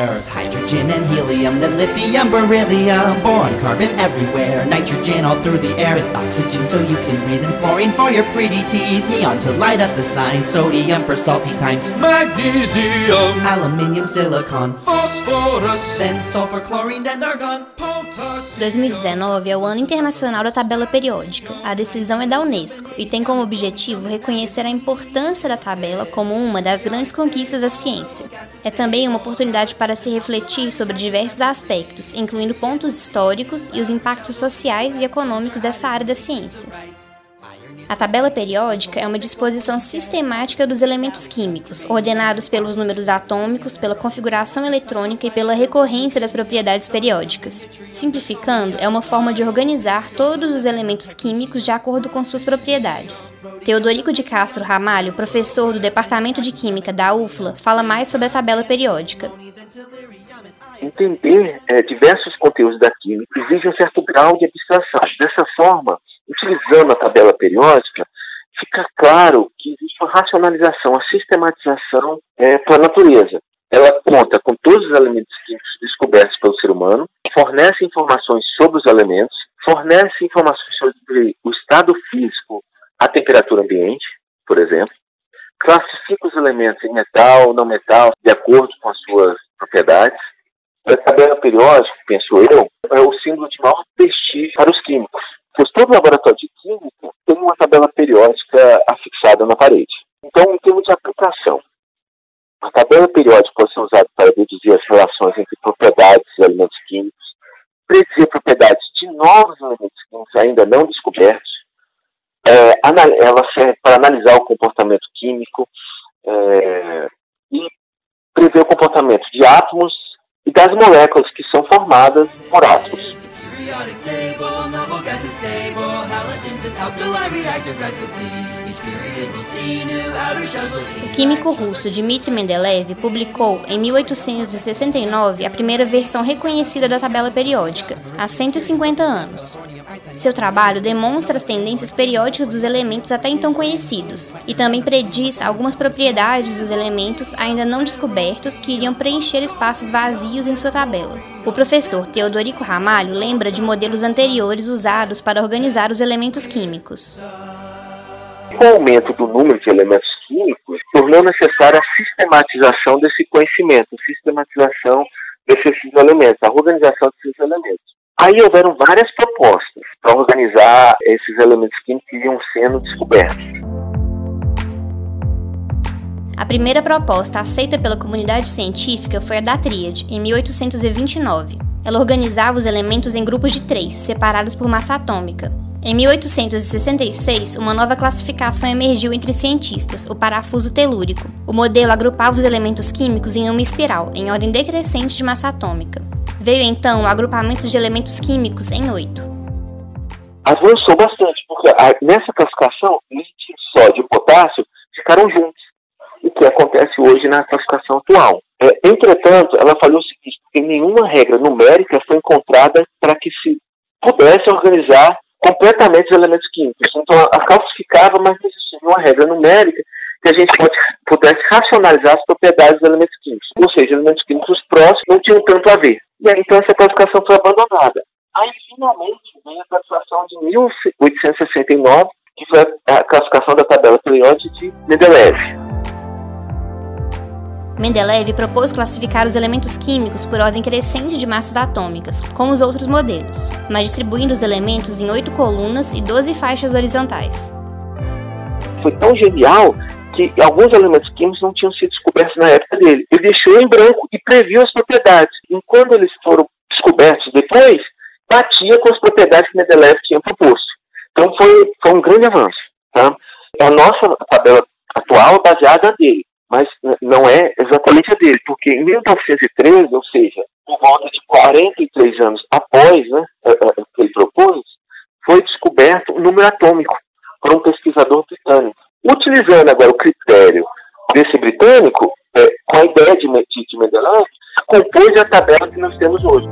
There's hydrogen and helium, then lithium, beryllium, boron, carbon everywhere, nitrogen all through the air, with oxygen so you can breathe, and fluorine for your pretty teeth, neon to light up the sign, sodium for salty times, Magnesium, aluminium, silicon, phosphorus, then sulfur, chlorine, and argon. potassium. 2019 é o Ano Internacional da Tabela Periódica. A decisão é da Unesco e tem como objetivo reconhecer a importância da tabela como uma das grandes conquistas da ciência. É também uma oportunidade para se refletir sobre diversos aspectos, incluindo pontos históricos e os impactos sociais e econômicos dessa área da ciência. A tabela periódica é uma disposição sistemática dos elementos químicos, ordenados pelos números atômicos, pela configuração eletrônica e pela recorrência das propriedades periódicas. Simplificando, é uma forma de organizar todos os elementos químicos de acordo com suas propriedades. Teodorico de Castro Ramalho, professor do Departamento de Química da UFLA, fala mais sobre a tabela periódica. entender eh, diversos conteúdos da química exige um certo grau de abstração. Dessa forma, utilizando a tabela periódica, fica claro que existe uma racionalização, uma sistematização para a natureza. Ela conta com todos os elementos químicos descobertos pelo ser humano, fornece informações sobre os elementos, fornece informações sobre o estado físico, a temperatura ambiente, por exemplo, classifica os elementos em metal, não metal, de acordo com as suas propriedades, a tabela periódica, penso eu, é o símbolo de maior prestígio para os químicos. Pois todo laboratório de química tem uma tabela periódica afixada na parede. Então, em termos de aplicação, a tabela periódica pode ser usada para deduzir as relações entre propriedades e elementos químicos, predizer propriedades de novos elementos químicos ainda não ela serve para analisar o comportamento químico é, e prever o comportamento de átomos e das moléculas que são formadas por átomos. O químico russo Dmitry Mendeleev publicou em 1869 a primeira versão reconhecida da tabela periódica, há 150 anos. Seu trabalho demonstra as tendências periódicas dos elementos até então conhecidos e também prediz algumas propriedades dos elementos ainda não descobertos que iriam preencher espaços vazios em sua tabela. O professor Teodorico Ramalho lembra de modelos anteriores usados para organizar os elementos químicos. Com o aumento do número de elementos químicos, tornou necessária a sistematização desse conhecimento, sistematização desses elementos, a organização desses elementos. Aí houveram várias propostas para organizar esses elementos químicos que iam sendo descobertos. A primeira proposta aceita pela comunidade científica foi a da Tríade, em 1829. Ela organizava os elementos em grupos de três, separados por massa atômica. Em 1866, uma nova classificação emergiu entre cientistas, o parafuso telúrico. O modelo agrupava os elementos químicos em uma espiral, em ordem decrescente de massa atômica. Veio então o agrupamento de elementos químicos em oito. Avançou bastante, porque a- nessa classificação, lítio sódio e potássio ficaram juntos, o que acontece hoje na classificação atual. É, entretanto, ela falou o seguinte, que nenhuma regra numérica foi encontrada para que se pudesse organizar completamente os elementos químicos. Então, ela classificava, mas não existia uma regra numérica que a gente pode, pudesse racionalizar as propriedades dos elementos químicos. Ou seja, elementos químicos próximos não tinham tanto a ver. E aí, então, essa classificação foi abandonada. Aí, finalmente, veio a classificação de 1869, que foi a a classificação da tabela periódica de Mendeleev. Mendeleev propôs classificar os elementos químicos por ordem crescente de massas atômicas, como os outros modelos, mas distribuindo os elementos em oito colunas e 12 faixas horizontais. Foi tão genial que alguns elementos químicos não tinham sido descobertos na época dele. Ele deixou em branco e previu as propriedades. E quando eles foram descobertos depois, batia com as propriedades que Mendeleev tinha proposto. Então foi, foi um grande avanço. Tá? A nossa tabela atual é baseada nele, mas n- não é exatamente a dele, porque em 1913, ou seja, por volta de 43 anos após né, a- a- que ele propôs, foi descoberto o número atômico por um pesquisador britânico. Utilizando agora o critério desse britânico, é, com a ideia de, de Mendeleev, compôs a tabela que nós temos hoje.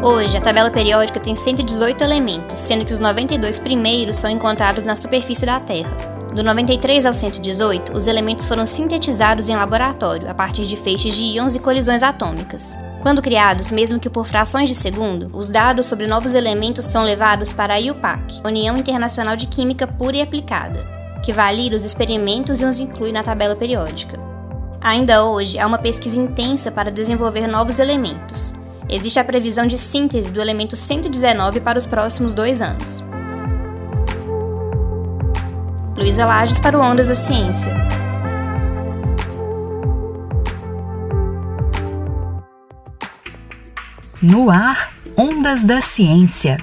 Hoje, a tabela periódica tem 118 elementos, sendo que os 92 primeiros são encontrados na superfície da Terra. Do 93 ao 118, os elementos foram sintetizados em laboratório a partir de feixes de íons e colisões atômicas. Quando criados, mesmo que por frações de segundo, os dados sobre novos elementos são levados para a IUPAC, União Internacional de Química Pura e Aplicada, que valida os experimentos e os inclui na tabela periódica. Ainda hoje, há uma pesquisa intensa para desenvolver novos elementos, existe a previsão de síntese do elemento 119 para os próximos dois anos. Luísa Lages para o Ondas da Ciência. No ar, Ondas da Ciência.